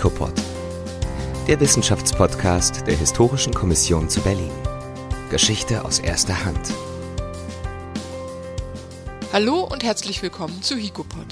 HICOPOD, der Wissenschaftspodcast der Historischen Kommission zu Berlin. Geschichte aus erster Hand. Hallo und herzlich willkommen zu HICOPOD.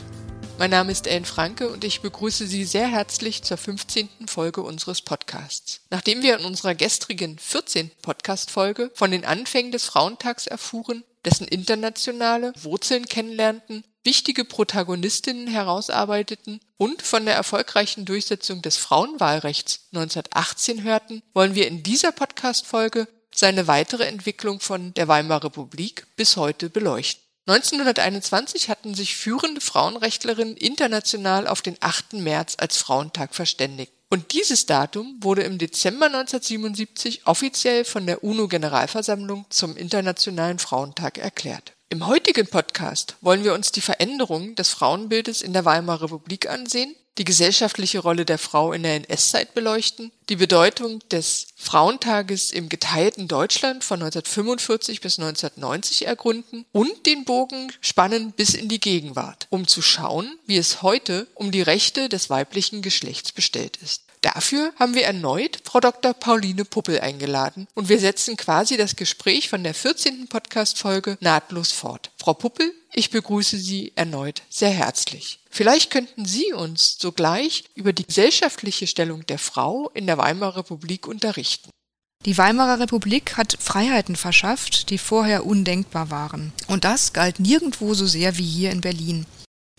Mein Name ist Ellen Franke und ich begrüße Sie sehr herzlich zur 15. Folge unseres Podcasts. Nachdem wir in unserer gestrigen 14. Podcast-Folge von den Anfängen des Frauentags erfuhren, dessen internationale Wurzeln kennenlernten wichtige Protagonistinnen herausarbeiteten und von der erfolgreichen Durchsetzung des Frauenwahlrechts 1918 hörten, wollen wir in dieser Podcast-Folge seine weitere Entwicklung von der Weimarer Republik bis heute beleuchten. 1921 hatten sich führende Frauenrechtlerinnen international auf den 8. März als Frauentag verständigt. Und dieses Datum wurde im Dezember 1977 offiziell von der UNO-Generalversammlung zum Internationalen Frauentag erklärt. Im heutigen Podcast wollen wir uns die Veränderung des Frauenbildes in der Weimarer Republik ansehen, die gesellschaftliche Rolle der Frau in der NS-Zeit beleuchten, die Bedeutung des Frauentages im geteilten Deutschland von 1945 bis 1990 ergründen und den Bogen spannen bis in die Gegenwart, um zu schauen, wie es heute um die Rechte des weiblichen Geschlechts bestellt ist. Dafür haben wir erneut Frau Dr. Pauline Puppel eingeladen und wir setzen quasi das Gespräch von der 14. Podcast-Folge nahtlos fort. Frau Puppel, ich begrüße Sie erneut sehr herzlich. Vielleicht könnten Sie uns sogleich über die gesellschaftliche Stellung der Frau in der Weimarer Republik unterrichten. Die Weimarer Republik hat Freiheiten verschafft, die vorher undenkbar waren. Und das galt nirgendwo so sehr wie hier in Berlin.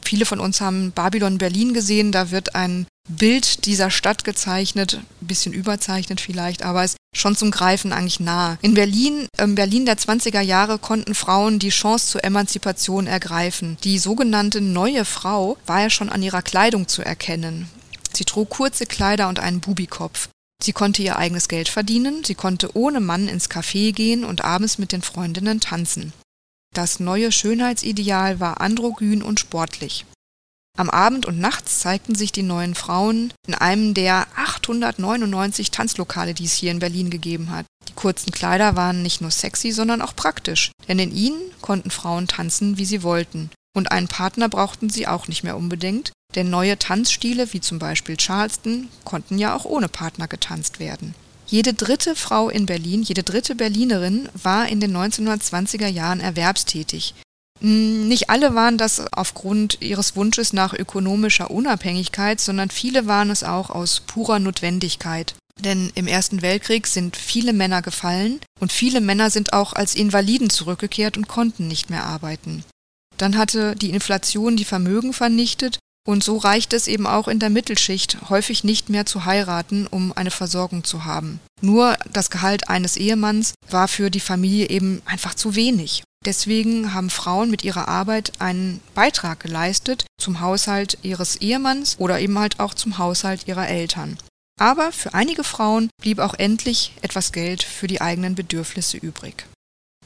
Viele von uns haben Babylon Berlin gesehen, da wird ein Bild dieser Stadt gezeichnet, ein bisschen überzeichnet vielleicht, aber es ist schon zum Greifen eigentlich nahe. In Berlin, im Berlin der 20er Jahre konnten Frauen die Chance zur Emanzipation ergreifen. Die sogenannte neue Frau war ja schon an ihrer Kleidung zu erkennen. Sie trug kurze Kleider und einen Bubikopf. Sie konnte ihr eigenes Geld verdienen, sie konnte ohne Mann ins Café gehen und abends mit den Freundinnen tanzen. Das neue Schönheitsideal war androgyn und sportlich. Am Abend und nachts zeigten sich die neuen Frauen in einem der 899 Tanzlokale, die es hier in Berlin gegeben hat. Die kurzen Kleider waren nicht nur sexy, sondern auch praktisch, denn in ihnen konnten Frauen tanzen, wie sie wollten. Und einen Partner brauchten sie auch nicht mehr unbedingt, denn neue Tanzstile, wie zum Beispiel Charleston, konnten ja auch ohne Partner getanzt werden. Jede dritte Frau in Berlin, jede dritte Berlinerin war in den 1920er Jahren erwerbstätig. Hm, nicht alle waren das aufgrund ihres Wunsches nach ökonomischer Unabhängigkeit, sondern viele waren es auch aus purer Notwendigkeit. Denn im Ersten Weltkrieg sind viele Männer gefallen und viele Männer sind auch als Invaliden zurückgekehrt und konnten nicht mehr arbeiten. Dann hatte die Inflation die Vermögen vernichtet und so reicht es eben auch in der Mittelschicht häufig nicht mehr zu heiraten, um eine Versorgung zu haben. Nur das Gehalt eines Ehemanns war für die Familie eben einfach zu wenig. Deswegen haben Frauen mit ihrer Arbeit einen Beitrag geleistet zum Haushalt ihres Ehemanns oder eben halt auch zum Haushalt ihrer Eltern. Aber für einige Frauen blieb auch endlich etwas Geld für die eigenen Bedürfnisse übrig.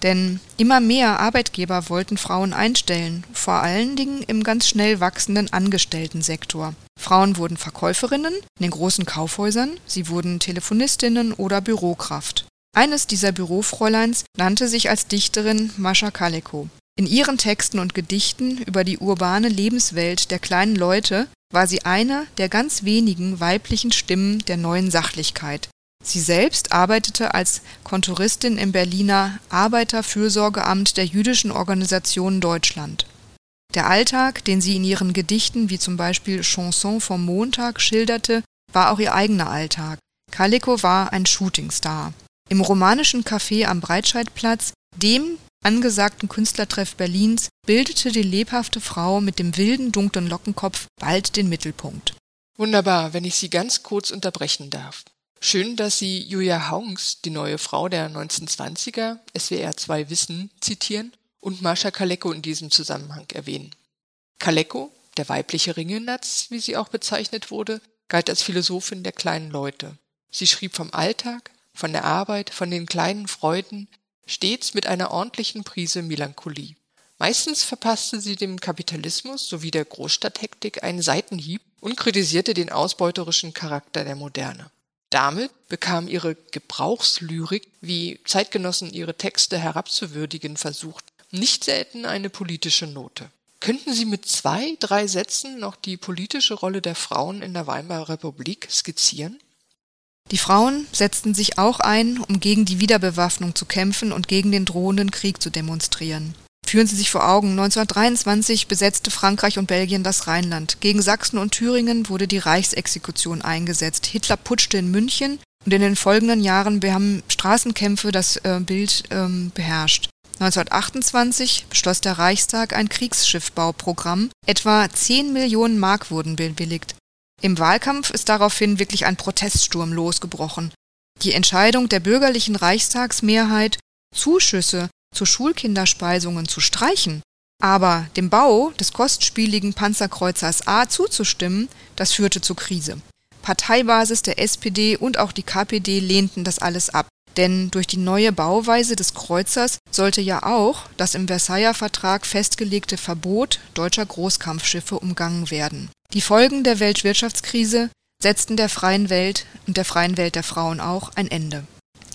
Denn immer mehr Arbeitgeber wollten Frauen einstellen, vor allen Dingen im ganz schnell wachsenden Angestelltensektor. Frauen wurden Verkäuferinnen in den großen Kaufhäusern, sie wurden Telefonistinnen oder Bürokraft. Eines dieser Bürofräuleins nannte sich als Dichterin Mascha Kaleko. In ihren Texten und Gedichten über die urbane Lebenswelt der kleinen Leute war sie eine der ganz wenigen weiblichen Stimmen der neuen Sachlichkeit, Sie selbst arbeitete als Kontoristin im Berliner Arbeiterfürsorgeamt der Jüdischen Organisation Deutschland. Der Alltag, den sie in ihren Gedichten wie zum Beispiel Chanson vom Montag schilderte, war auch ihr eigener Alltag. Kaliko war ein Shootingstar. Im romanischen Café am Breitscheidplatz, dem angesagten Künstlertreff Berlins, bildete die lebhafte Frau mit dem wilden, dunklen Lockenkopf bald den Mittelpunkt. Wunderbar, wenn ich Sie ganz kurz unterbrechen darf. Schön, dass Sie Julia Haungs, die neue Frau der 1920er, SWR 2 Wissen, zitieren und Marsha Kaleko in diesem Zusammenhang erwähnen. Kaleko, der weibliche Ringelnatz, wie sie auch bezeichnet wurde, galt als Philosophin der kleinen Leute. Sie schrieb vom Alltag, von der Arbeit, von den kleinen Freuden, stets mit einer ordentlichen Prise Melancholie. Meistens verpasste sie dem Kapitalismus sowie der Großstadthektik einen Seitenhieb und kritisierte den ausbeuterischen Charakter der Moderne. Damit bekam ihre Gebrauchslyrik, wie Zeitgenossen ihre Texte herabzuwürdigen versucht, nicht selten eine politische Note. Könnten Sie mit zwei, drei Sätzen noch die politische Rolle der Frauen in der Weimarer Republik skizzieren? Die Frauen setzten sich auch ein, um gegen die Wiederbewaffnung zu kämpfen und gegen den drohenden Krieg zu demonstrieren. Führen Sie sich vor Augen, 1923 besetzte Frankreich und Belgien das Rheinland. Gegen Sachsen und Thüringen wurde die Reichsexekution eingesetzt. Hitler putschte in München und in den folgenden Jahren haben Straßenkämpfe das äh, Bild ähm, beherrscht. 1928 beschloss der Reichstag ein Kriegsschiffbauprogramm. Etwa 10 Millionen Mark wurden bewilligt. Im Wahlkampf ist daraufhin wirklich ein Proteststurm losgebrochen. Die Entscheidung der bürgerlichen Reichstagsmehrheit, Zuschüsse zu Schulkinderspeisungen zu streichen, aber dem Bau des kostspieligen Panzerkreuzers A zuzustimmen, das führte zur Krise. Parteibasis der SPD und auch die KPD lehnten das alles ab. Denn durch die neue Bauweise des Kreuzers sollte ja auch das im Versailler Vertrag festgelegte Verbot deutscher Großkampfschiffe umgangen werden. Die Folgen der Weltwirtschaftskrise setzten der freien Welt und der freien Welt der Frauen auch ein Ende.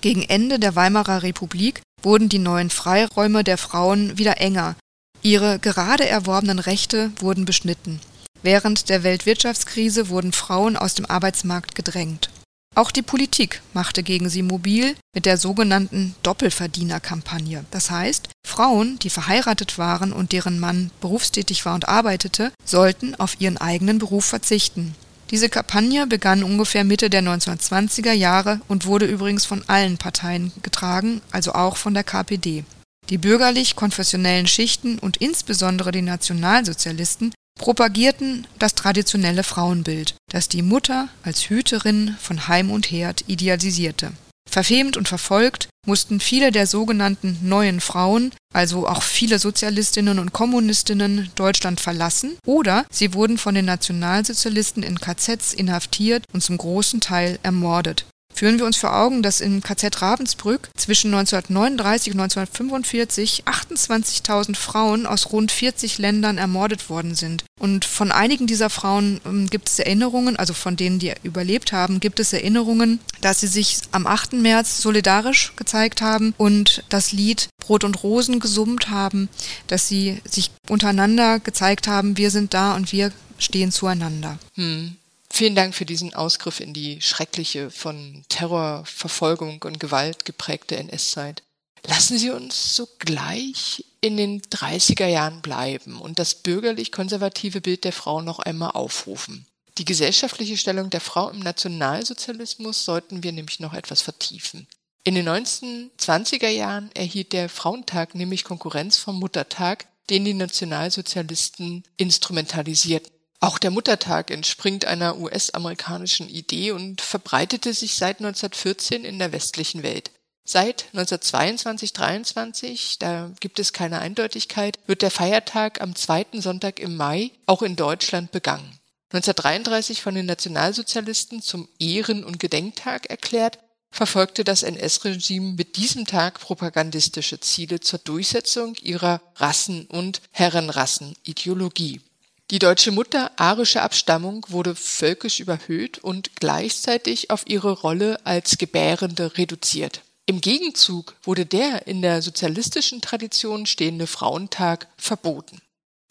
Gegen Ende der Weimarer Republik wurden die neuen Freiräume der Frauen wieder enger. Ihre gerade erworbenen Rechte wurden beschnitten. Während der Weltwirtschaftskrise wurden Frauen aus dem Arbeitsmarkt gedrängt. Auch die Politik machte gegen sie mobil mit der sogenannten Doppelverdienerkampagne. Das heißt, Frauen, die verheiratet waren und deren Mann berufstätig war und arbeitete, sollten auf ihren eigenen Beruf verzichten. Diese Kampagne begann ungefähr Mitte der 1920er Jahre und wurde übrigens von allen Parteien getragen, also auch von der KPD. Die bürgerlich-konfessionellen Schichten und insbesondere die Nationalsozialisten propagierten das traditionelle Frauenbild, das die Mutter als Hüterin von Heim und Herd idealisierte. Verfemt und verfolgt mussten viele der sogenannten neuen Frauen, also auch viele Sozialistinnen und Kommunistinnen, Deutschland verlassen oder sie wurden von den Nationalsozialisten in KZs inhaftiert und zum großen Teil ermordet Führen wir uns vor Augen, dass im KZ Ravensbrück zwischen 1939 und 1945 28.000 Frauen aus rund 40 Ländern ermordet worden sind. Und von einigen dieser Frauen ähm, gibt es Erinnerungen, also von denen, die überlebt haben, gibt es Erinnerungen, dass sie sich am 8. März solidarisch gezeigt haben und das Lied Brot und Rosen gesummt haben, dass sie sich untereinander gezeigt haben, wir sind da und wir stehen zueinander. Hm. Vielen Dank für diesen Ausgriff in die schreckliche, von Terror, Verfolgung und Gewalt geprägte NS-Zeit. Lassen Sie uns sogleich in den 30er Jahren bleiben und das bürgerlich-konservative Bild der Frau noch einmal aufrufen. Die gesellschaftliche Stellung der Frau im Nationalsozialismus sollten wir nämlich noch etwas vertiefen. In den 1920er Jahren erhielt der Frauentag nämlich Konkurrenz vom Muttertag, den die Nationalsozialisten instrumentalisierten. Auch der Muttertag entspringt einer US-amerikanischen Idee und verbreitete sich seit 1914 in der westlichen Welt. Seit 1922-23, da gibt es keine Eindeutigkeit, wird der Feiertag am zweiten Sonntag im Mai auch in Deutschland begangen. 1933 von den Nationalsozialisten zum Ehren- und Gedenktag erklärt, verfolgte das NS-Regime mit diesem Tag propagandistische Ziele zur Durchsetzung ihrer Rassen- und Herrenrassenideologie. Die deutsche Mutter arischer Abstammung wurde völkisch überhöht und gleichzeitig auf ihre Rolle als Gebärende reduziert. Im Gegenzug wurde der in der sozialistischen Tradition stehende Frauentag verboten.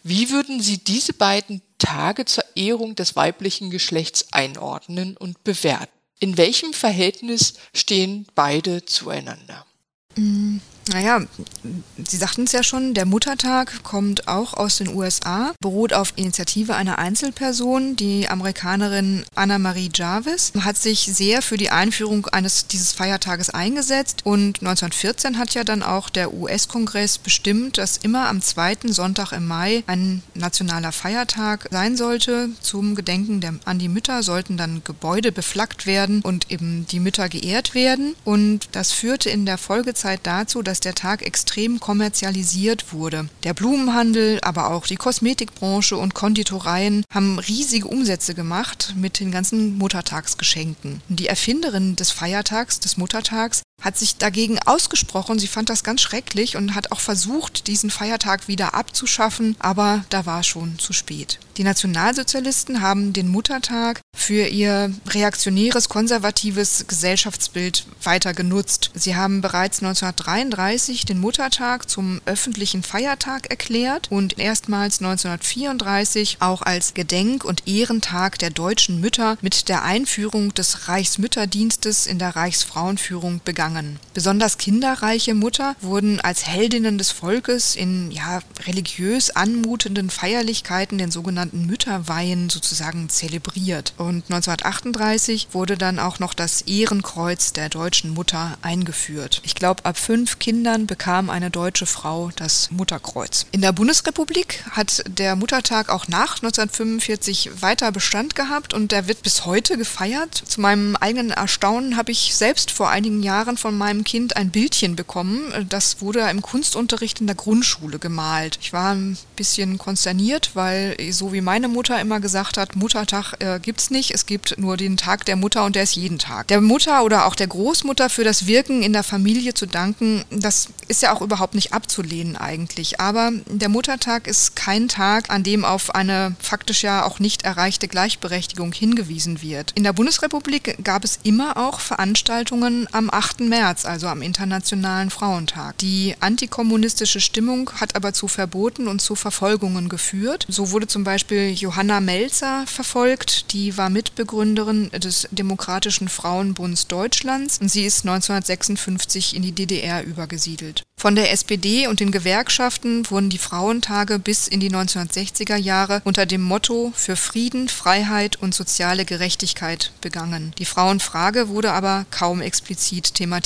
Wie würden Sie diese beiden Tage zur Ehrung des weiblichen Geschlechts einordnen und bewerten? In welchem Verhältnis stehen beide zueinander? Naja, Sie sagten es ja schon, der Muttertag kommt auch aus den USA, beruht auf Initiative einer Einzelperson. Die Amerikanerin Anna-Marie Jarvis hat sich sehr für die Einführung eines dieses Feiertages eingesetzt und 1914 hat ja dann auch der US-Kongress bestimmt, dass immer am zweiten Sonntag im Mai ein nationaler Feiertag sein sollte. Zum Gedenken der, an die Mütter sollten dann Gebäude beflaggt werden und eben die Mütter geehrt werden und das führte in der Folgezeit dazu, dass der Tag extrem kommerzialisiert wurde. Der Blumenhandel, aber auch die Kosmetikbranche und Konditoreien haben riesige Umsätze gemacht mit den ganzen Muttertagsgeschenken. Die Erfinderin des Feiertags, des Muttertags, hat sich dagegen ausgesprochen. Sie fand das ganz schrecklich und hat auch versucht, diesen Feiertag wieder abzuschaffen, aber da war schon zu spät. Die Nationalsozialisten haben den Muttertag für ihr reaktionäres, konservatives Gesellschaftsbild weiter genutzt. Sie haben bereits 1933 den Muttertag zum öffentlichen Feiertag erklärt und erstmals 1934 auch als Gedenk- und Ehrentag der deutschen Mütter mit der Einführung des Reichsmütterdienstes in der Reichsfrauenführung begangen. Besonders kinderreiche Mutter wurden als Heldinnen des Volkes in ja, religiös anmutenden Feierlichkeiten, den sogenannten sogenannten Mütterweihen sozusagen zelebriert. Und 1938 wurde dann auch noch das Ehrenkreuz der deutschen Mutter eingeführt. Ich glaube, ab fünf Kindern bekam eine deutsche Frau das Mutterkreuz. In der Bundesrepublik hat der Muttertag auch nach 1945 weiter Bestand gehabt und der wird bis heute gefeiert. Zu meinem eigenen Erstaunen habe ich selbst vor einigen Jahren von meinem Kind ein Bildchen bekommen. Das wurde im Kunstunterricht in der Grundschule gemalt. Ich war ein bisschen konsterniert, weil so wie wie meine Mutter immer gesagt hat, Muttertag äh, es nicht, es gibt nur den Tag der Mutter und der ist jeden Tag. Der Mutter oder auch der Großmutter für das Wirken in der Familie zu danken, das ist ja auch überhaupt nicht abzulehnen eigentlich. Aber der Muttertag ist kein Tag, an dem auf eine faktisch ja auch nicht erreichte Gleichberechtigung hingewiesen wird. In der Bundesrepublik gab es immer auch Veranstaltungen am 8. März, also am Internationalen Frauentag. Die antikommunistische Stimmung hat aber zu Verboten und zu Verfolgungen geführt. So wurde zum Beispiel Johanna Melzer verfolgt. Die war Mitbegründerin des Demokratischen Frauenbunds Deutschlands und sie ist 1956 in die DDR übergesiedelt. Von der SPD und den Gewerkschaften wurden die Frauentage bis in die 1960er Jahre unter dem Motto für Frieden, Freiheit und soziale Gerechtigkeit begangen. Die Frauenfrage wurde aber kaum explizit thematisiert.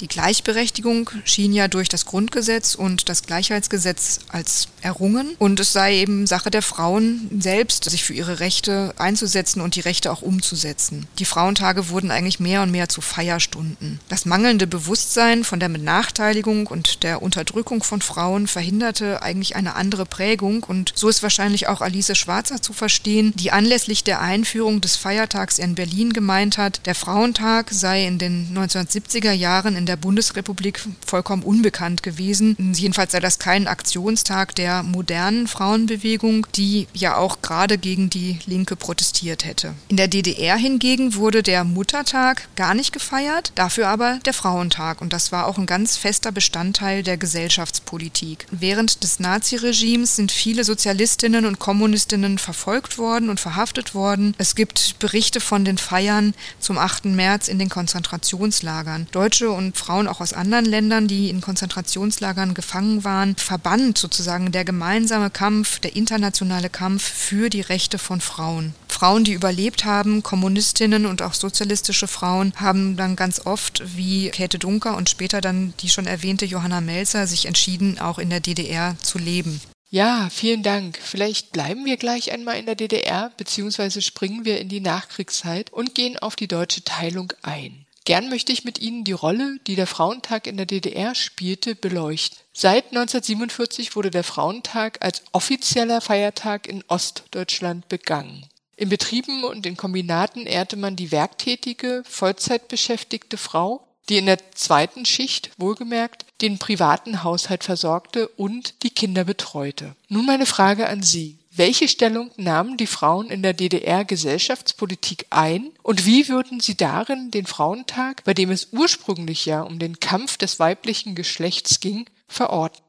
Die Gleichberechtigung schien ja durch das Grundgesetz und das Gleichheitsgesetz als errungen und es sei eben Sache der Frauen selbst, sich für ihre Rechte einzusetzen und die Rechte auch umzusetzen. Die Frauentage wurden eigentlich mehr und mehr zu Feierstunden. Das mangelnde Bewusstsein von der Benachteiligung und und der Unterdrückung von Frauen verhinderte eigentlich eine andere Prägung. Und so ist wahrscheinlich auch Alice Schwarzer zu verstehen, die anlässlich der Einführung des Feiertags in Berlin gemeint hat, der Frauentag sei in den 1970er Jahren in der Bundesrepublik vollkommen unbekannt gewesen. Jedenfalls sei das kein Aktionstag der modernen Frauenbewegung, die ja auch gerade gegen die Linke protestiert hätte. In der DDR hingegen wurde der Muttertag gar nicht gefeiert, dafür aber der Frauentag. Und das war auch ein ganz fester Bestandteil Bestandteil der Gesellschaftspolitik. Während des Naziregimes sind viele Sozialistinnen und Kommunistinnen verfolgt worden und verhaftet worden. Es gibt Berichte von den Feiern zum 8. März in den Konzentrationslagern. Deutsche und Frauen auch aus anderen Ländern, die in Konzentrationslagern gefangen waren, verband sozusagen der gemeinsame Kampf, der internationale Kampf für die Rechte von Frauen. Frauen, die überlebt haben, Kommunistinnen und auch sozialistische Frauen, haben dann ganz oft, wie Käthe Dunker und später dann die schon erwähnte Johanna Melzer, sich entschieden, auch in der DDR zu leben. Ja, vielen Dank. Vielleicht bleiben wir gleich einmal in der DDR, beziehungsweise springen wir in die Nachkriegszeit und gehen auf die deutsche Teilung ein. Gern möchte ich mit Ihnen die Rolle, die der Frauentag in der DDR spielte, beleuchten. Seit 1947 wurde der Frauentag als offizieller Feiertag in Ostdeutschland begangen. In Betrieben und in Kombinaten ehrte man die werktätige, Vollzeitbeschäftigte Frau, die in der zweiten Schicht, wohlgemerkt, den privaten Haushalt versorgte und die Kinder betreute. Nun meine Frage an Sie. Welche Stellung nahmen die Frauen in der DDR Gesellschaftspolitik ein und wie würden Sie darin den Frauentag, bei dem es ursprünglich ja um den Kampf des weiblichen Geschlechts ging, verorten?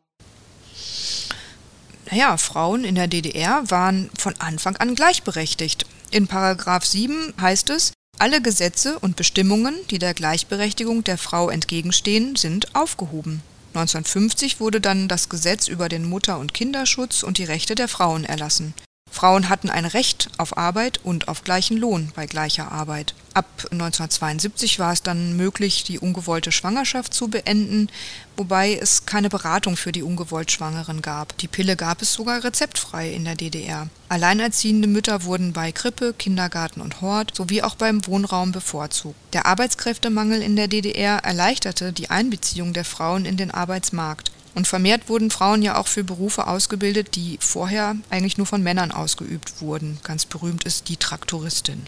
Naja, Frauen in der DDR waren von Anfang an gleichberechtigt. In Paragraph 7 heißt es, alle Gesetze und Bestimmungen, die der Gleichberechtigung der Frau entgegenstehen, sind aufgehoben. 1950 wurde dann das Gesetz über den Mutter- und Kinderschutz und die Rechte der Frauen erlassen. Frauen hatten ein Recht auf Arbeit und auf gleichen Lohn bei gleicher Arbeit. Ab 1972 war es dann möglich, die ungewollte Schwangerschaft zu beenden, wobei es keine Beratung für die ungewollt Schwangeren gab. Die Pille gab es sogar rezeptfrei in der DDR. Alleinerziehende Mütter wurden bei Krippe, Kindergarten und Hort sowie auch beim Wohnraum bevorzugt. Der Arbeitskräftemangel in der DDR erleichterte die Einbeziehung der Frauen in den Arbeitsmarkt. Und vermehrt wurden Frauen ja auch für Berufe ausgebildet, die vorher eigentlich nur von Männern ausgeübt wurden. Ganz berühmt ist die Traktoristin.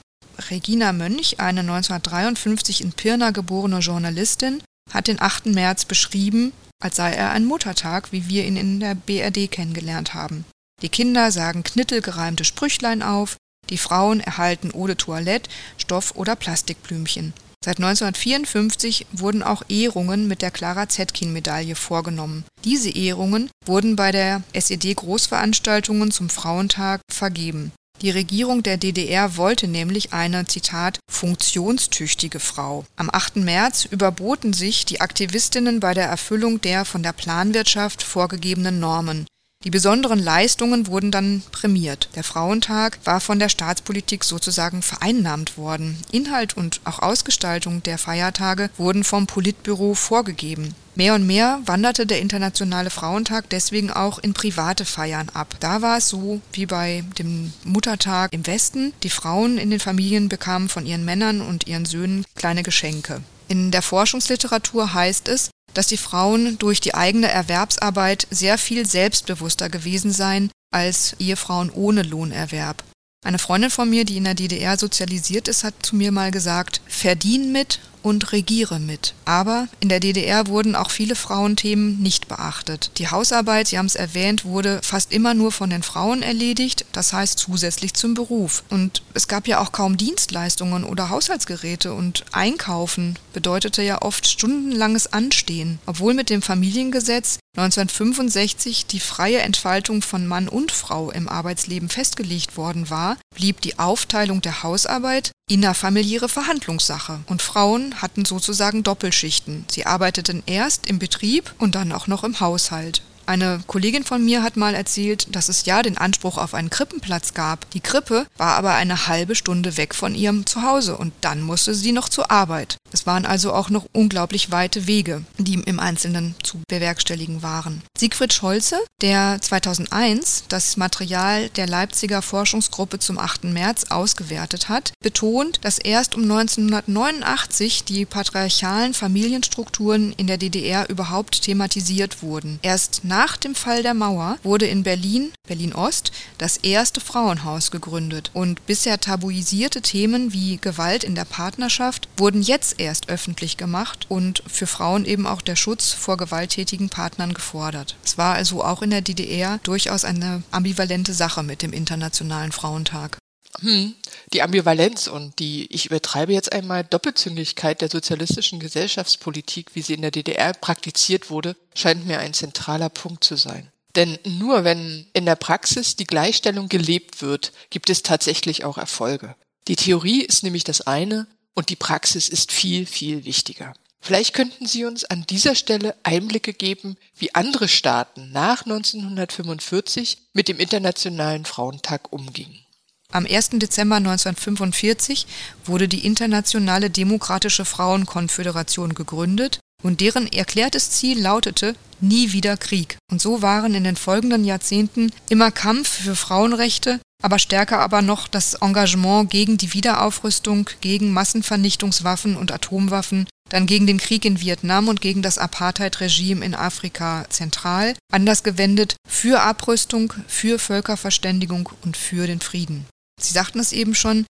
Regina Mönch, eine 1953 in Pirna geborene Journalistin, hat den 8. März beschrieben, als sei er ein Muttertag, wie wir ihn in der BRD kennengelernt haben. Die Kinder sagen knittelgereimte Sprüchlein auf, die Frauen erhalten Eau de Toilette, Stoff- oder Plastikblümchen. Seit 1954 wurden auch Ehrungen mit der Clara Zetkin-Medaille vorgenommen. Diese Ehrungen wurden bei der SED-Großveranstaltungen zum Frauentag vergeben. Die Regierung der DDR wollte nämlich eine, Zitat, funktionstüchtige Frau. Am 8. März überboten sich die Aktivistinnen bei der Erfüllung der von der Planwirtschaft vorgegebenen Normen. Die besonderen Leistungen wurden dann prämiert. Der Frauentag war von der Staatspolitik sozusagen vereinnahmt worden. Inhalt und auch Ausgestaltung der Feiertage wurden vom Politbüro vorgegeben. Mehr und mehr wanderte der Internationale Frauentag deswegen auch in private Feiern ab. Da war es so wie bei dem Muttertag im Westen. Die Frauen in den Familien bekamen von ihren Männern und ihren Söhnen kleine Geschenke. In der Forschungsliteratur heißt es, dass die Frauen durch die eigene Erwerbsarbeit sehr viel selbstbewusster gewesen seien als Ehefrauen ohne Lohnerwerb. Eine Freundin von mir, die in der DDR sozialisiert ist, hat zu mir mal gesagt, verdien mit und regiere mit. Aber in der DDR wurden auch viele Frauenthemen nicht beachtet. Die Hausarbeit, Sie haben es erwähnt, wurde fast immer nur von den Frauen erledigt, das heißt zusätzlich zum Beruf. Und es gab ja auch kaum Dienstleistungen oder Haushaltsgeräte und Einkaufen bedeutete ja oft stundenlanges Anstehen, obwohl mit dem Familiengesetz 1965 die freie Entfaltung von Mann und Frau im Arbeitsleben festgelegt worden war, blieb die Aufteilung der Hausarbeit innerfamiliäre Verhandlungssache und Frauen hatten sozusagen Doppelschichten. Sie arbeiteten erst im Betrieb und dann auch noch im Haushalt. Eine Kollegin von mir hat mal erzählt, dass es ja den Anspruch auf einen Krippenplatz gab. Die Krippe war aber eine halbe Stunde weg von ihrem Zuhause und dann musste sie noch zur Arbeit. Es waren also auch noch unglaublich weite Wege, die im Einzelnen zu bewerkstelligen waren. Siegfried Scholze, der 2001 das Material der Leipziger Forschungsgruppe zum 8. März ausgewertet hat, betont, dass erst um 1989 die patriarchalen Familienstrukturen in der DDR überhaupt thematisiert wurden. Erst nach dem Fall der Mauer wurde in Berlin, Berlin-Ost, das erste Frauenhaus gegründet und bisher tabuisierte Themen wie Gewalt in der Partnerschaft wurden jetzt erst öffentlich gemacht und für Frauen eben auch der Schutz vor gewalttätigen Partnern gefordert. Es war also auch in der DDR durchaus eine ambivalente Sache mit dem Internationalen Frauentag. Hm, die Ambivalenz und die, ich übertreibe jetzt einmal, Doppelzüngigkeit der sozialistischen Gesellschaftspolitik, wie sie in der DDR praktiziert wurde, scheint mir ein zentraler Punkt zu sein. Denn nur wenn in der Praxis die Gleichstellung gelebt wird, gibt es tatsächlich auch Erfolge. Die Theorie ist nämlich das eine, und die Praxis ist viel, viel wichtiger. Vielleicht könnten Sie uns an dieser Stelle Einblicke geben, wie andere Staaten nach 1945 mit dem Internationalen Frauentag umgingen. Am 1. Dezember 1945 wurde die Internationale Demokratische Frauenkonföderation gegründet und deren erklärtes Ziel lautete Nie wieder Krieg. Und so waren in den folgenden Jahrzehnten immer Kampf für Frauenrechte, aber stärker aber noch das Engagement gegen die Wiederaufrüstung, gegen Massenvernichtungswaffen und Atomwaffen, dann gegen den Krieg in Vietnam und gegen das Apartheid-Regime in Afrika zentral, anders gewendet für Abrüstung, für Völkerverständigung und für den Frieden. Sie sagten es eben schon,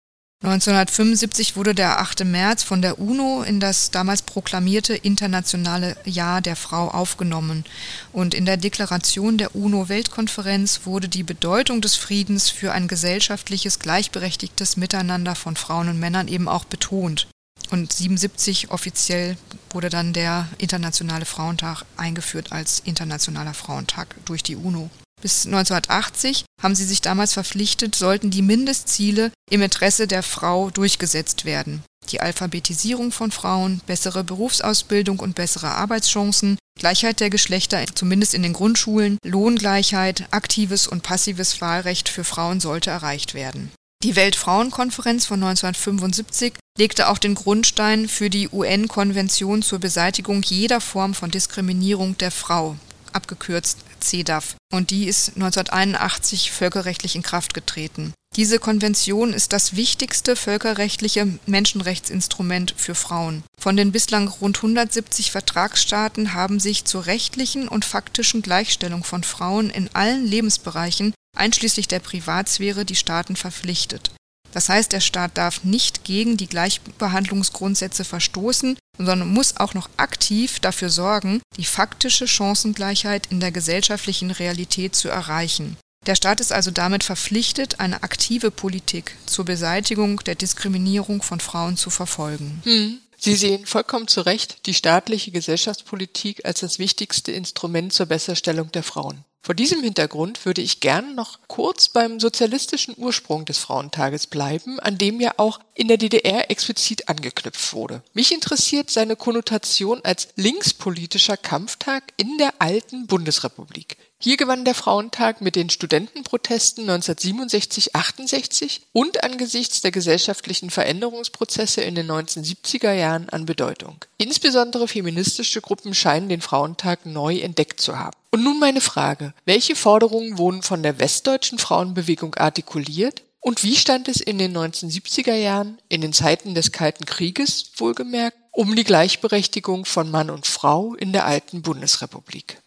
1975 wurde der 8. März von der UNO in das damals proklamierte Internationale Jahr der Frau aufgenommen. Und in der Deklaration der UNO-Weltkonferenz wurde die Bedeutung des Friedens für ein gesellschaftliches, gleichberechtigtes Miteinander von Frauen und Männern eben auch betont. Und 77 offiziell wurde dann der Internationale Frauentag eingeführt als Internationaler Frauentag durch die UNO. Bis 1980 haben sie sich damals verpflichtet, sollten die Mindestziele im Interesse der Frau durchgesetzt werden. Die Alphabetisierung von Frauen, bessere Berufsausbildung und bessere Arbeitschancen, Gleichheit der Geschlechter, zumindest in den Grundschulen, Lohngleichheit, aktives und passives Wahlrecht für Frauen sollte erreicht werden. Die Weltfrauenkonferenz von 1975 legte auch den Grundstein für die UN-Konvention zur Beseitigung jeder Form von Diskriminierung der Frau, abgekürzt CEDAW, und die ist 1981 völkerrechtlich in Kraft getreten. Diese Konvention ist das wichtigste völkerrechtliche Menschenrechtsinstrument für Frauen. Von den bislang rund 170 Vertragsstaaten haben sich zur rechtlichen und faktischen Gleichstellung von Frauen in allen Lebensbereichen, einschließlich der Privatsphäre, die Staaten verpflichtet. Das heißt, der Staat darf nicht gegen die Gleichbehandlungsgrundsätze verstoßen, sondern muss auch noch aktiv dafür sorgen, die faktische Chancengleichheit in der gesellschaftlichen Realität zu erreichen. Der Staat ist also damit verpflichtet, eine aktive Politik zur Beseitigung der Diskriminierung von Frauen zu verfolgen. Hm. Sie sehen vollkommen zu Recht die staatliche Gesellschaftspolitik als das wichtigste Instrument zur Besserstellung der Frauen. Vor diesem Hintergrund würde ich gern noch kurz beim sozialistischen Ursprung des Frauentages bleiben, an dem ja auch in der DDR explizit angeknüpft wurde. Mich interessiert seine Konnotation als linkspolitischer Kampftag in der alten Bundesrepublik. Hier gewann der Frauentag mit den Studentenprotesten 1967-68 und angesichts der gesellschaftlichen Veränderungsprozesse in den 1970er Jahren an Bedeutung. Insbesondere feministische Gruppen scheinen den Frauentag neu entdeckt zu haben. Und nun meine Frage. Welche Forderungen wurden von der westdeutschen Frauenbewegung artikuliert? Und wie stand es in den 1970er Jahren, in den Zeiten des Kalten Krieges wohlgemerkt, um die Gleichberechtigung von Mann und Frau in der alten Bundesrepublik?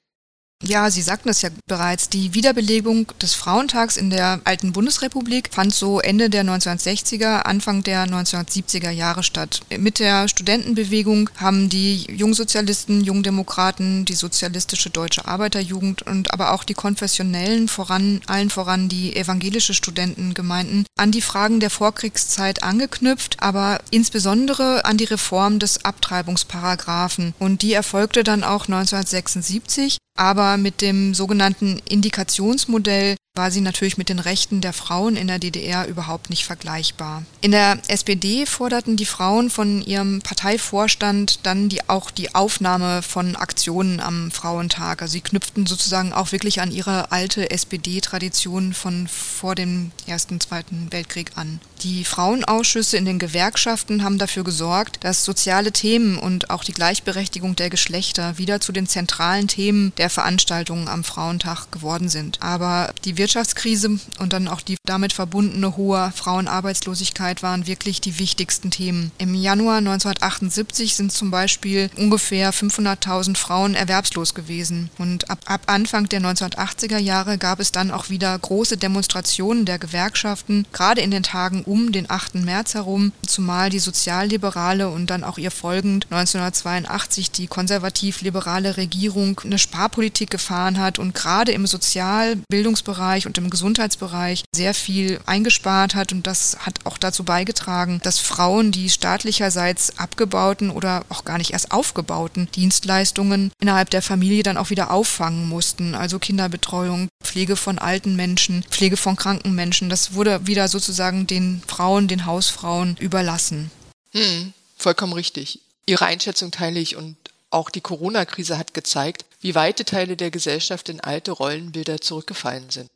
Ja, Sie sagten es ja bereits. Die Wiederbelebung des Frauentags in der alten Bundesrepublik fand so Ende der 1960er, Anfang der 1970er Jahre statt. Mit der Studentenbewegung haben die Jungsozialisten, Jungdemokraten, die sozialistische deutsche Arbeiterjugend und aber auch die konfessionellen voran, allen voran die evangelische Studentengemeinden an die Fragen der Vorkriegszeit angeknüpft, aber insbesondere an die Reform des Abtreibungsparagraphen. Und die erfolgte dann auch 1976 aber mit dem sogenannten Indikationsmodell war sie natürlich mit den Rechten der Frauen in der DDR überhaupt nicht vergleichbar. In der SPD forderten die Frauen von ihrem Parteivorstand dann die, auch die Aufnahme von Aktionen am Frauentag. Also sie knüpften sozusagen auch wirklich an ihre alte SPD-Tradition von vor dem Ersten, Zweiten Weltkrieg an. Die Frauenausschüsse in den Gewerkschaften haben dafür gesorgt, dass soziale Themen und auch die Gleichberechtigung der Geschlechter wieder zu den zentralen Themen der Veranstaltungen am Frauentag geworden sind. Aber die Wirtschaftskrise und dann auch die damit verbundene hohe Frauenarbeitslosigkeit waren wirklich die wichtigsten Themen. Im Januar 1978 sind zum Beispiel ungefähr 500.000 Frauen erwerbslos gewesen. Und ab, ab Anfang der 1980er Jahre gab es dann auch wieder große Demonstrationen der Gewerkschaften, gerade in den Tagen um den 8. März herum, zumal die sozialliberale und dann auch ihr folgend 1982 die konservativ-liberale Regierung eine Sparpolitik gefahren hat und gerade im Sozialbildungsbereich Bereich und im Gesundheitsbereich sehr viel eingespart hat und das hat auch dazu beigetragen, dass Frauen die staatlicherseits abgebauten oder auch gar nicht erst aufgebauten Dienstleistungen innerhalb der Familie dann auch wieder auffangen mussten. Also Kinderbetreuung, Pflege von alten Menschen, Pflege von kranken Menschen. Das wurde wieder sozusagen den Frauen, den Hausfrauen überlassen. Hm, vollkommen richtig. Ihre Einschätzung teile ich und auch die Corona-Krise hat gezeigt, wie weite Teile der Gesellschaft in alte Rollenbilder zurückgefallen sind.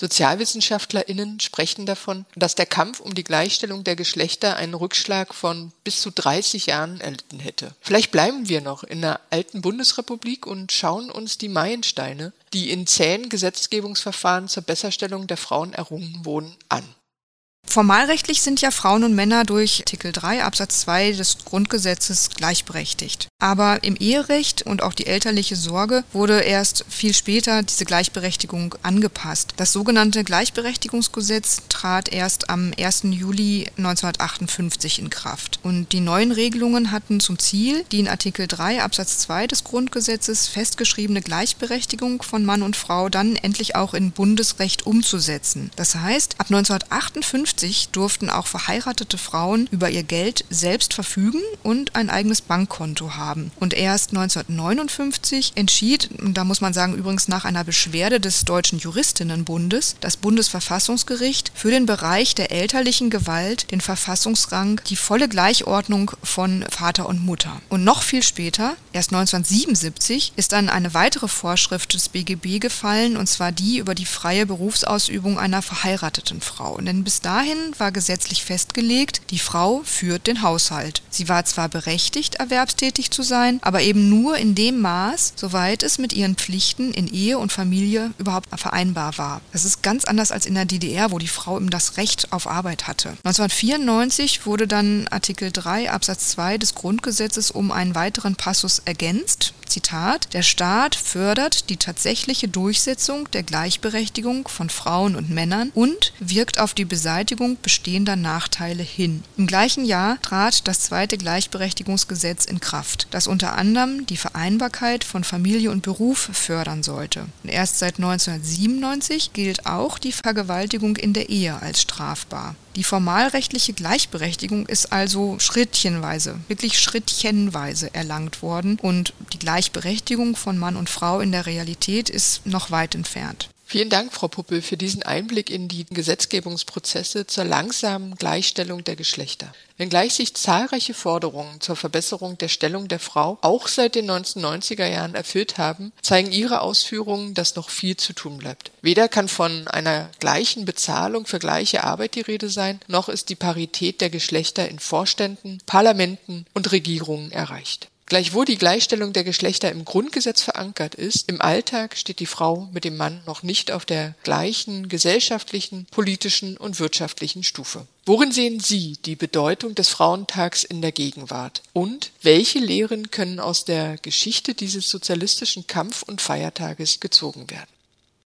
SozialwissenschaftlerInnen sprechen davon, dass der Kampf um die Gleichstellung der Geschlechter einen Rückschlag von bis zu 30 Jahren erlitten hätte. Vielleicht bleiben wir noch in der alten Bundesrepublik und schauen uns die Meilensteine, die in zähen Gesetzgebungsverfahren zur Besserstellung der Frauen errungen wurden, an. Formalrechtlich sind ja Frauen und Männer durch Artikel 3 Absatz 2 des Grundgesetzes gleichberechtigt. Aber im Eherecht und auch die elterliche Sorge wurde erst viel später diese Gleichberechtigung angepasst. Das sogenannte Gleichberechtigungsgesetz trat erst am 1. Juli 1958 in Kraft. Und die neuen Regelungen hatten zum Ziel, die in Artikel 3 Absatz 2 des Grundgesetzes festgeschriebene Gleichberechtigung von Mann und Frau dann endlich auch in Bundesrecht umzusetzen. Das heißt, ab 1958 1950 durften auch verheiratete Frauen über ihr Geld selbst verfügen und ein eigenes Bankkonto haben. Und erst 1959 entschied, da muss man sagen, übrigens nach einer Beschwerde des Deutschen Juristinnenbundes, das Bundesverfassungsgericht für den Bereich der elterlichen Gewalt den Verfassungsrang die volle Gleichordnung von Vater und Mutter. Und noch viel später, erst 1977, ist dann eine weitere Vorschrift des BGB gefallen, und zwar die über die freie Berufsausübung einer verheirateten Frau. Denn bis dahin dahin war gesetzlich festgelegt, die Frau führt den Haushalt. Sie war zwar berechtigt, erwerbstätig zu sein, aber eben nur in dem Maß, soweit es mit ihren Pflichten in Ehe und Familie überhaupt vereinbar war. Das ist ganz anders als in der DDR, wo die Frau eben das Recht auf Arbeit hatte. 1994 wurde dann Artikel 3 Absatz 2 des Grundgesetzes um einen weiteren Passus ergänzt. Zitat, der Staat fördert die tatsächliche Durchsetzung der Gleichberechtigung von Frauen und Männern und wirkt auf die Beseitigung bestehender Nachteile hin. Im gleichen Jahr trat das zweite Gleichberechtigungsgesetz in Kraft, das unter anderem die Vereinbarkeit von Familie und Beruf fördern sollte. Und erst seit 1997 gilt auch die Vergewaltigung in der Ehe als strafbar. Die formalrechtliche Gleichberechtigung ist also schrittchenweise, wirklich schrittchenweise erlangt worden und die Gleichberechtigung von Mann und Frau in der Realität ist noch weit entfernt. Vielen Dank, Frau Puppel, für diesen Einblick in die Gesetzgebungsprozesse zur langsamen Gleichstellung der Geschlechter. Wenngleich sich zahlreiche Forderungen zur Verbesserung der Stellung der Frau auch seit den 1990er Jahren erfüllt haben, zeigen Ihre Ausführungen, dass noch viel zu tun bleibt. Weder kann von einer gleichen Bezahlung für gleiche Arbeit die Rede sein, noch ist die Parität der Geschlechter in Vorständen, Parlamenten und Regierungen erreicht. Gleichwohl die Gleichstellung der Geschlechter im Grundgesetz verankert ist, im Alltag steht die Frau mit dem Mann noch nicht auf der gleichen gesellschaftlichen, politischen und wirtschaftlichen Stufe. Worin sehen Sie die Bedeutung des Frauentags in der Gegenwart? Und welche Lehren können aus der Geschichte dieses sozialistischen Kampf- und Feiertages gezogen werden?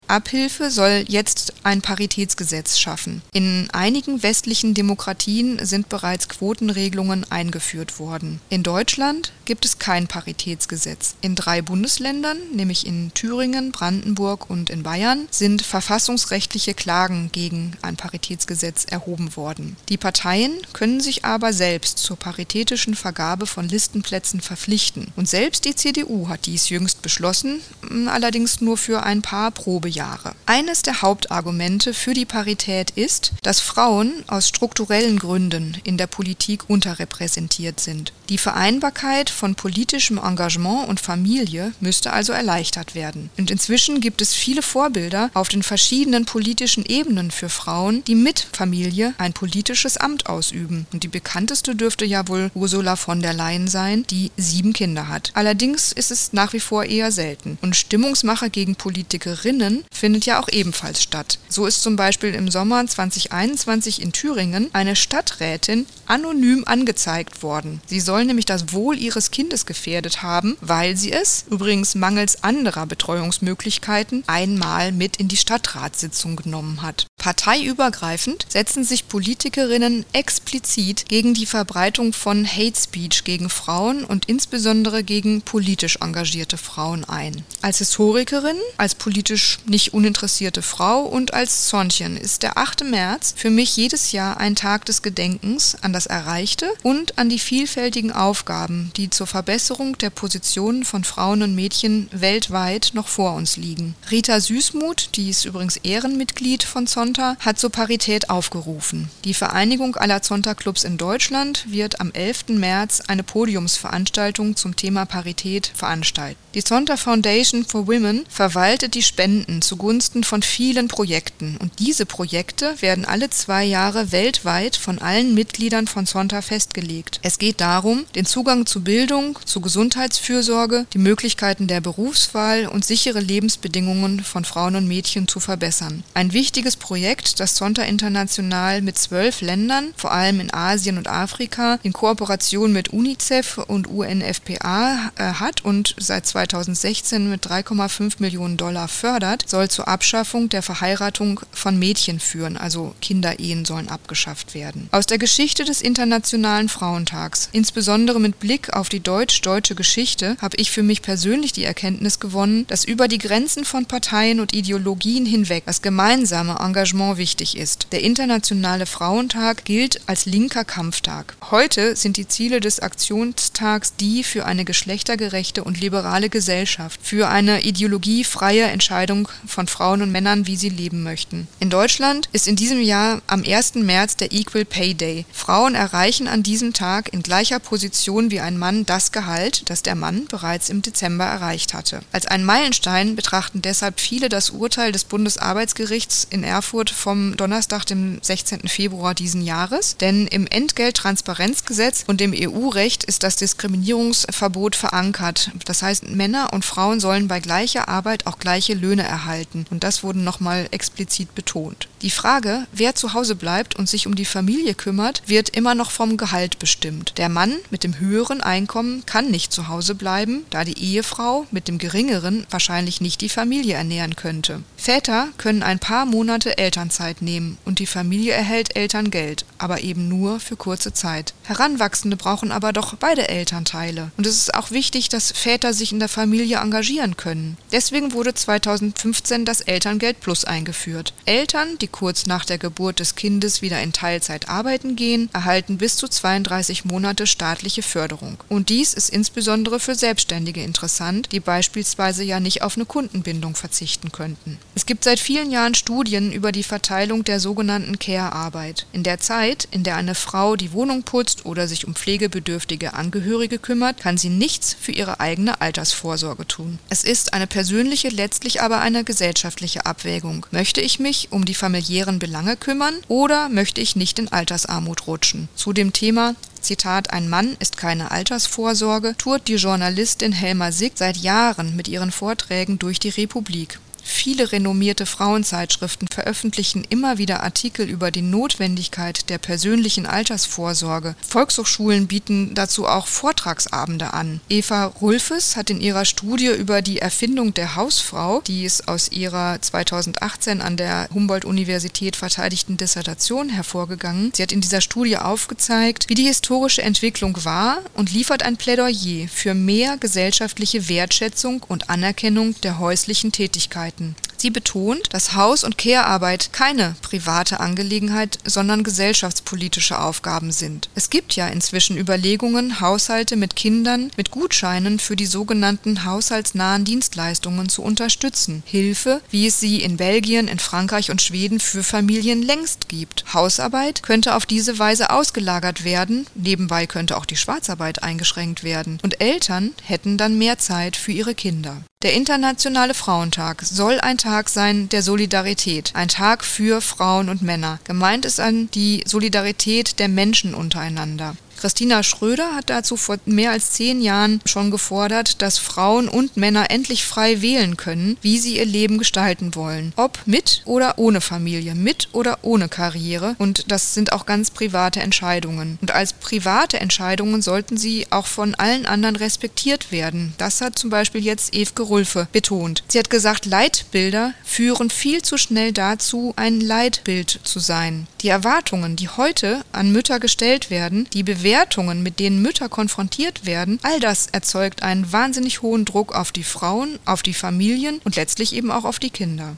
Abhilfe soll jetzt ein Paritätsgesetz schaffen. In einigen westlichen Demokratien sind bereits Quotenregelungen eingeführt worden. In Deutschland gibt es kein Paritätsgesetz. In drei Bundesländern, nämlich in Thüringen, Brandenburg und in Bayern, sind verfassungsrechtliche Klagen gegen ein Paritätsgesetz erhoben worden. Die Parteien können sich aber selbst zur paritätischen Vergabe von Listenplätzen verpflichten. Und selbst die CDU hat dies jüngst beschlossen, allerdings nur für ein paar Probe Jahre. Eines der Hauptargumente für die Parität ist, dass Frauen aus strukturellen Gründen in der Politik unterrepräsentiert sind. Die Vereinbarkeit von politischem Engagement und Familie müsste also erleichtert werden. Und inzwischen gibt es viele Vorbilder auf den verschiedenen politischen Ebenen für Frauen, die mit Familie ein politisches Amt ausüben. Und die bekannteste dürfte ja wohl Ursula von der Leyen sein, die sieben Kinder hat. Allerdings ist es nach wie vor eher selten. Und Stimmungsmache gegen Politikerinnen findet ja auch ebenfalls statt. So ist zum Beispiel im Sommer 2021 in Thüringen eine Stadträtin anonym angezeigt worden. Sie soll nämlich das Wohl ihres Kindes gefährdet haben, weil sie es, übrigens mangels anderer Betreuungsmöglichkeiten, einmal mit in die Stadtratssitzung genommen hat. Parteiübergreifend setzen sich Politikerinnen explizit gegen die Verbreitung von Hate Speech gegen Frauen und insbesondere gegen politisch engagierte Frauen ein. Als Historikerin, als politisch nicht uninteressierte Frau und als Zornchen ist der 8. März für mich jedes Jahr ein Tag des Gedenkens an das Erreichte und an die vielfältigen Aufgaben, die zur Verbesserung der Positionen von Frauen und Mädchen weltweit noch vor uns liegen. Rita Süßmuth, die ist übrigens Ehrenmitglied von Zonta, hat zur Parität aufgerufen. Die Vereinigung aller Zonta-Clubs in Deutschland wird am 11. März eine Podiumsveranstaltung zum Thema Parität veranstalten. Die Zonta Foundation for Women verwaltet die Spenden zugunsten von vielen Projekten und diese Projekte werden alle zwei Jahre weltweit von allen Mitgliedern von Zonta festgelegt. Es geht darum, den Zugang zu Bildung, zu Gesundheitsfürsorge, die Möglichkeiten der Berufswahl und sichere Lebensbedingungen von Frauen und Mädchen zu verbessern. Ein wichtiges Projekt, das Zonta international mit zwölf Ländern, vor allem in Asien und Afrika, in Kooperation mit UNICEF und UNFPA äh, hat und seit 2016 mit 3,5 Millionen Dollar fördert, soll zur Abschaffung der Verheiratung von Mädchen führen, also Kinderehen sollen abgeschafft werden. Aus der Geschichte des Internationalen Frauentags. Insbesondere mit Blick auf die deutsch-deutsche Geschichte habe ich für mich persönlich die Erkenntnis gewonnen, dass über die Grenzen von Parteien und Ideologien hinweg das gemeinsame Engagement wichtig ist. Der Internationale Frauentag gilt als linker Kampftag. Heute sind die Ziele des Aktionstags die für eine geschlechtergerechte und liberale Gesellschaft, für eine ideologiefreie Entscheidung von Frauen und Männern, wie sie leben möchten. In Deutschland ist in diesem Jahr am 1. März der Equal Pay Day. Frauen erreichen an diesem Tag in gleicher Position wie ein Mann das Gehalt, das der Mann bereits im Dezember erreicht hatte. Als einen Meilenstein betrachten deshalb viele das Urteil des Bundesarbeitsgerichts in Erfurt vom Donnerstag, dem 16. Februar diesen Jahres. Denn im Entgelttransparenzgesetz und im EU-Recht ist das Diskriminierungsverbot verankert. Das heißt, und Frauen sollen bei gleicher Arbeit auch gleiche Löhne erhalten. Und das wurde nochmal explizit betont. Die Frage, wer zu Hause bleibt und sich um die Familie kümmert, wird immer noch vom Gehalt bestimmt. Der Mann mit dem höheren Einkommen kann nicht zu Hause bleiben, da die Ehefrau mit dem geringeren wahrscheinlich nicht die Familie ernähren könnte. Väter können ein paar Monate Elternzeit nehmen und die Familie erhält Elterngeld, aber eben nur für kurze Zeit. Heranwachsende brauchen aber doch beide Elternteile. Und es ist auch wichtig, dass Väter sich in der Familie engagieren können. Deswegen wurde 2015 das Elterngeld Plus eingeführt. Eltern, die kurz nach der Geburt des Kindes wieder in Teilzeit arbeiten gehen, erhalten bis zu 32 Monate staatliche Förderung. Und dies ist insbesondere für Selbstständige interessant, die beispielsweise ja nicht auf eine Kundenbindung verzichten könnten. Es gibt seit vielen Jahren Studien über die Verteilung der sogenannten Care-Arbeit. In der Zeit, in der eine Frau die Wohnung putzt oder sich um pflegebedürftige Angehörige kümmert, kann sie nichts für ihre eigene Altersvorsorge tun. Es ist eine persönliche, letztlich aber eine gesellschaftliche Abwägung. Möchte ich mich um die familiären Belange kümmern oder möchte ich nicht in Altersarmut rutschen? Zu dem Thema Zitat, ein Mann ist keine Altersvorsorge, tourt die Journalistin Helma Sick seit Jahren mit ihren Vorträgen durch die Republik. Viele renommierte Frauenzeitschriften veröffentlichen immer wieder Artikel über die Notwendigkeit der persönlichen Altersvorsorge. Volkshochschulen bieten dazu auch Vortragsabende an. Eva Rulfes hat in ihrer Studie über die Erfindung der Hausfrau, die es aus ihrer 2018 an der Humboldt-Universität verteidigten Dissertation hervorgegangen, sie hat in dieser Studie aufgezeigt, wie die historische Entwicklung war und liefert ein Plädoyer für mehr gesellschaftliche Wertschätzung und Anerkennung der häuslichen Tätigkeit. Arbeiten. Sie betont, dass Haus- und Care-Arbeit keine private Angelegenheit, sondern gesellschaftspolitische Aufgaben sind. Es gibt ja inzwischen Überlegungen, Haushalte mit Kindern mit Gutscheinen für die sogenannten haushaltsnahen Dienstleistungen zu unterstützen. Hilfe, wie es sie in Belgien, in Frankreich und Schweden für Familien längst gibt. Hausarbeit könnte auf diese Weise ausgelagert werden, nebenbei könnte auch die Schwarzarbeit eingeschränkt werden, und Eltern hätten dann mehr Zeit für ihre Kinder. Der Internationale Frauentag soll ein Tag sein der Solidarität, ein Tag für Frauen und Männer. Gemeint ist an die Solidarität der Menschen untereinander. Christina Schröder hat dazu vor mehr als zehn Jahren schon gefordert, dass Frauen und Männer endlich frei wählen können, wie sie ihr Leben gestalten wollen. Ob mit oder ohne Familie, mit oder ohne Karriere. Und das sind auch ganz private Entscheidungen. Und als private Entscheidungen sollten sie auch von allen anderen respektiert werden. Das hat zum Beispiel jetzt Evke Rulfe betont. Sie hat gesagt, Leitbilder führen viel zu schnell dazu, ein Leitbild zu sein. Die Erwartungen, die heute an Mütter gestellt werden, die Bewertungen, mit denen Mütter konfrontiert werden, all das erzeugt einen wahnsinnig hohen Druck auf die Frauen, auf die Familien und letztlich eben auch auf die Kinder.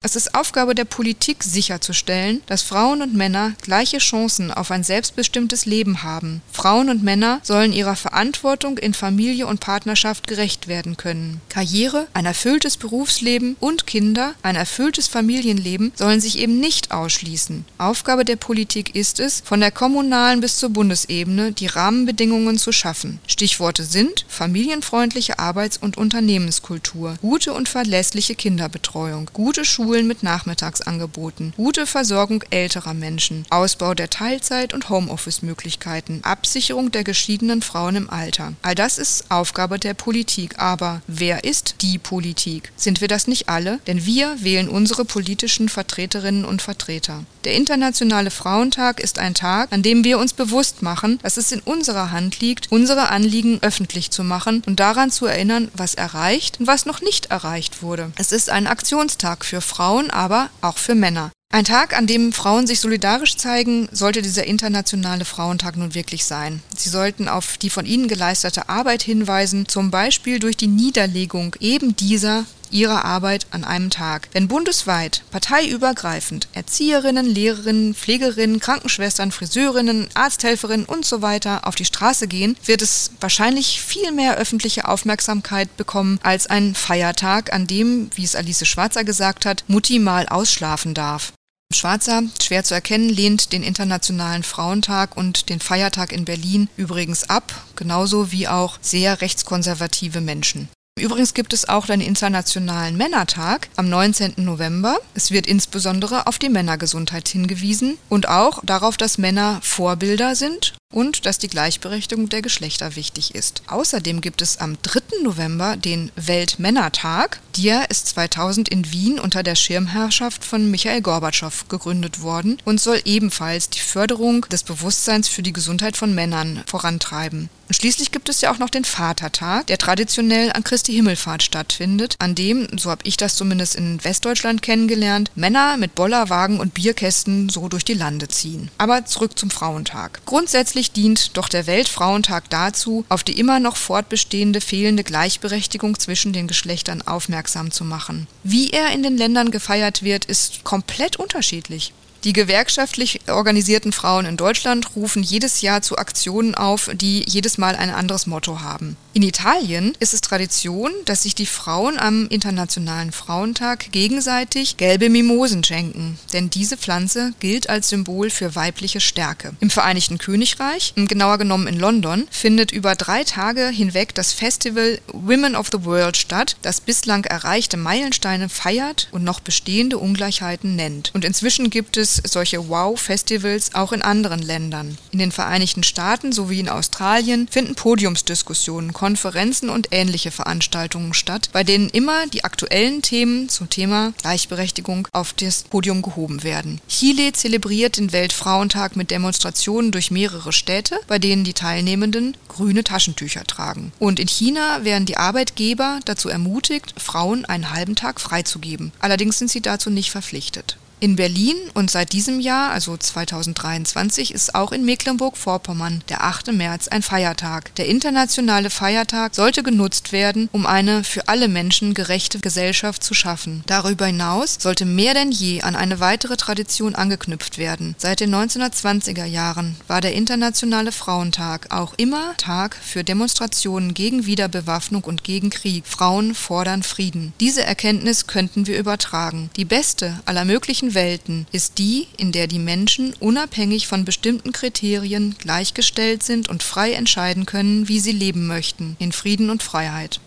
Es ist Aufgabe der Politik sicherzustellen, dass Frauen und Männer gleiche Chancen auf ein selbstbestimmtes Leben haben. Frauen und Männer sollen ihrer Verantwortung in Familie und Partnerschaft gerecht werden können. Karriere, ein erfülltes Berufsleben und Kinder, ein erfülltes Familienleben sollen sich eben nicht ausschließen. Aufgabe der Politik ist es, von der kommunalen bis zur Bundesebene die Rahmenbedingungen zu schaffen. Stichworte sind familienfreundliche Arbeits- und Unternehmenskultur, gute und verlässliche Kinderbetreuung, gute Schulen Schulen mit Nachmittagsangeboten, gute Versorgung älterer Menschen, Ausbau der Teilzeit- und Homeoffice-Möglichkeiten, Absicherung der geschiedenen Frauen im Alter. All das ist Aufgabe der Politik. Aber wer ist die Politik? Sind wir das nicht alle? Denn wir wählen unsere politischen Vertreterinnen und Vertreter. Der Internationale Frauentag ist ein Tag, an dem wir uns bewusst machen, dass es in unserer Hand liegt, unsere Anliegen öffentlich zu machen und daran zu erinnern, was erreicht und was noch nicht erreicht wurde. Es ist ein Aktionstag für Frauen aber auch für Männer. Ein Tag, an dem Frauen sich solidarisch zeigen, sollte dieser internationale Frauentag nun wirklich sein. Sie sollten auf die von ihnen geleistete Arbeit hinweisen, zum Beispiel durch die Niederlegung eben dieser ihrer Arbeit an einem Tag. Wenn bundesweit, parteiübergreifend Erzieherinnen, Lehrerinnen, Pflegerinnen, Krankenschwestern, Friseurinnen, Arzthelferinnen und so weiter auf die Straße gehen, wird es wahrscheinlich viel mehr öffentliche Aufmerksamkeit bekommen als ein Feiertag, an dem, wie es Alice Schwarzer gesagt hat, Mutti mal ausschlafen darf. Schwarzer, schwer zu erkennen, lehnt den Internationalen Frauentag und den Feiertag in Berlin übrigens ab, genauso wie auch sehr rechtskonservative Menschen. Übrigens gibt es auch den Internationalen Männertag am 19. November. Es wird insbesondere auf die Männergesundheit hingewiesen und auch darauf, dass Männer Vorbilder sind und dass die Gleichberechtigung der Geschlechter wichtig ist. Außerdem gibt es am 3. November den Weltmännertag. Der ist 2000 in Wien unter der Schirmherrschaft von Michael Gorbatschow gegründet worden und soll ebenfalls die Förderung des Bewusstseins für die Gesundheit von Männern vorantreiben. Und schließlich gibt es ja auch noch den Vatertag, der traditionell an Christi Himmelfahrt stattfindet, an dem, so habe ich das zumindest in Westdeutschland kennengelernt, Männer mit Bollerwagen und Bierkästen so durch die Lande ziehen. Aber zurück zum Frauentag. Grundsätzlich dient doch der Weltfrauentag dazu, auf die immer noch fortbestehende fehlende Gleichberechtigung zwischen den Geschlechtern aufmerksam zu machen. Wie er in den Ländern gefeiert wird, ist komplett unterschiedlich. Die gewerkschaftlich organisierten Frauen in Deutschland rufen jedes Jahr zu Aktionen auf, die jedes Mal ein anderes Motto haben. In Italien ist es Tradition, dass sich die Frauen am Internationalen Frauentag gegenseitig gelbe Mimosen schenken, denn diese Pflanze gilt als Symbol für weibliche Stärke. Im Vereinigten Königreich, genauer genommen in London, findet über drei Tage hinweg das Festival Women of the World statt, das bislang erreichte Meilensteine feiert und noch bestehende Ungleichheiten nennt. Und inzwischen gibt es es solche Wow-Festivals auch in anderen Ländern. In den Vereinigten Staaten sowie in Australien finden Podiumsdiskussionen, Konferenzen und ähnliche Veranstaltungen statt, bei denen immer die aktuellen Themen zum Thema Gleichberechtigung auf das Podium gehoben werden. Chile zelebriert den Weltfrauentag mit Demonstrationen durch mehrere Städte, bei denen die Teilnehmenden grüne Taschentücher tragen. Und in China werden die Arbeitgeber dazu ermutigt, Frauen einen halben Tag freizugeben. Allerdings sind sie dazu nicht verpflichtet. In Berlin und seit diesem Jahr, also 2023, ist auch in Mecklenburg-Vorpommern der 8. März ein Feiertag. Der internationale Feiertag sollte genutzt werden, um eine für alle Menschen gerechte Gesellschaft zu schaffen. Darüber hinaus sollte mehr denn je an eine weitere Tradition angeknüpft werden. Seit den 1920er Jahren war der Internationale Frauentag auch immer Tag für Demonstrationen gegen Wiederbewaffnung und gegen Krieg. Frauen fordern Frieden. Diese Erkenntnis könnten wir übertragen. Die beste aller möglichen beiden Welten ist die, in der die Menschen unabhängig von bestimmten Kriterien gleichgestellt sind und frei entscheiden können, wie sie leben möchten, in Frieden und Freiheit.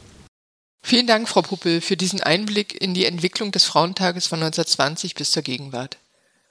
Vielen Dank, Frau Puppel, für diesen Einblick in die Entwicklung des Frauentages von 1920 bis zur Gegenwart.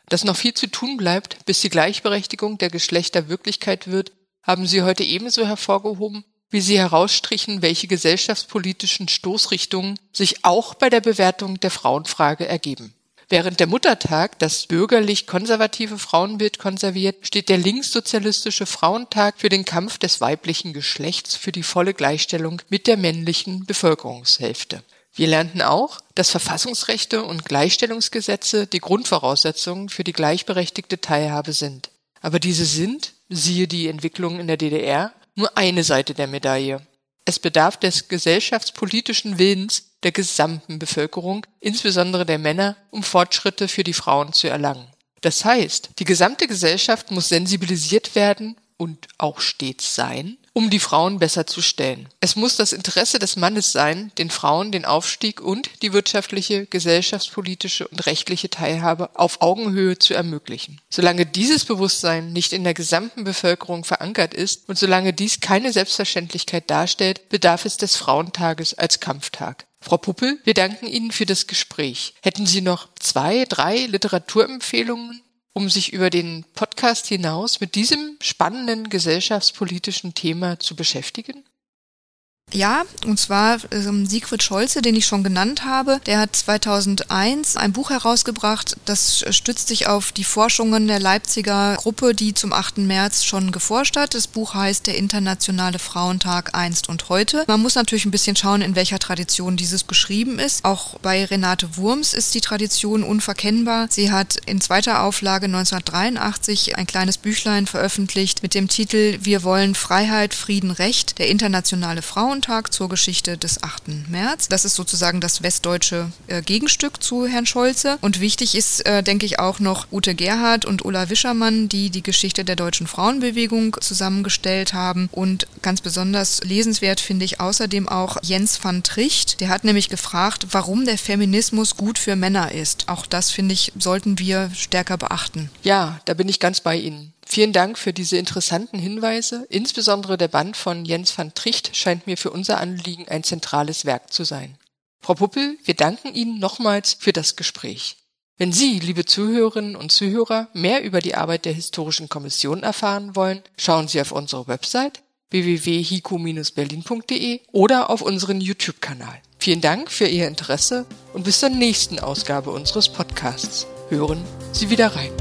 Dass noch viel zu tun bleibt, bis die Gleichberechtigung der Geschlechter Wirklichkeit wird, haben Sie heute ebenso hervorgehoben, wie Sie herausstrichen, welche gesellschaftspolitischen Stoßrichtungen sich auch bei der Bewertung der Frauenfrage ergeben. Während der Muttertag das bürgerlich-konservative Frauenbild konserviert, steht der linkssozialistische Frauentag für den Kampf des weiblichen Geschlechts für die volle Gleichstellung mit der männlichen Bevölkerungshälfte. Wir lernten auch, dass Verfassungsrechte und Gleichstellungsgesetze die Grundvoraussetzungen für die gleichberechtigte Teilhabe sind. Aber diese sind, siehe die Entwicklung in der DDR, nur eine Seite der Medaille. Es bedarf des gesellschaftspolitischen Willens der gesamten Bevölkerung, insbesondere der Männer, um Fortschritte für die Frauen zu erlangen. Das heißt, die gesamte Gesellschaft muss sensibilisiert werden und auch stets sein, um die Frauen besser zu stellen. Es muss das Interesse des Mannes sein, den Frauen den Aufstieg und die wirtschaftliche, gesellschaftspolitische und rechtliche Teilhabe auf Augenhöhe zu ermöglichen. Solange dieses Bewusstsein nicht in der gesamten Bevölkerung verankert ist und solange dies keine Selbstverständlichkeit darstellt, bedarf es des Frauentages als Kampftag. Frau Puppel, wir danken Ihnen für das Gespräch. Hätten Sie noch zwei, drei Literaturempfehlungen, um sich über den Podcast hinaus mit diesem spannenden gesellschaftspolitischen Thema zu beschäftigen? Ja, und zwar ähm, Siegfried Scholze, den ich schon genannt habe. Der hat 2001 ein Buch herausgebracht, das stützt sich auf die Forschungen der Leipziger Gruppe, die zum 8. März schon geforscht hat. Das Buch heißt Der Internationale Frauentag einst und heute. Man muss natürlich ein bisschen schauen, in welcher Tradition dieses beschrieben ist. Auch bei Renate Wurms ist die Tradition unverkennbar. Sie hat in zweiter Auflage 1983 ein kleines Büchlein veröffentlicht mit dem Titel Wir wollen Freiheit, Frieden, Recht, der Internationale Frauentag. Frauentag zur Geschichte des 8. März. Das ist sozusagen das westdeutsche äh, Gegenstück zu Herrn Scholze. Und wichtig ist, äh, denke ich, auch noch Ute Gerhard und Ulla Wischermann, die die Geschichte der deutschen Frauenbewegung zusammengestellt haben. Und ganz besonders lesenswert finde ich außerdem auch Jens van Tricht. Der hat nämlich gefragt, warum der Feminismus gut für Männer ist. Auch das, finde ich, sollten wir stärker beachten. Ja, da bin ich ganz bei Ihnen. Vielen Dank für diese interessanten Hinweise. Insbesondere der Band von Jens van Tricht scheint mir für unser Anliegen ein zentrales Werk zu sein. Frau Puppel, wir danken Ihnen nochmals für das Gespräch. Wenn Sie, liebe Zuhörerinnen und Zuhörer, mehr über die Arbeit der Historischen Kommission erfahren wollen, schauen Sie auf unsere Website www.hiku-berlin.de oder auf unseren YouTube-Kanal. Vielen Dank für Ihr Interesse und bis zur nächsten Ausgabe unseres Podcasts. Hören Sie wieder rein.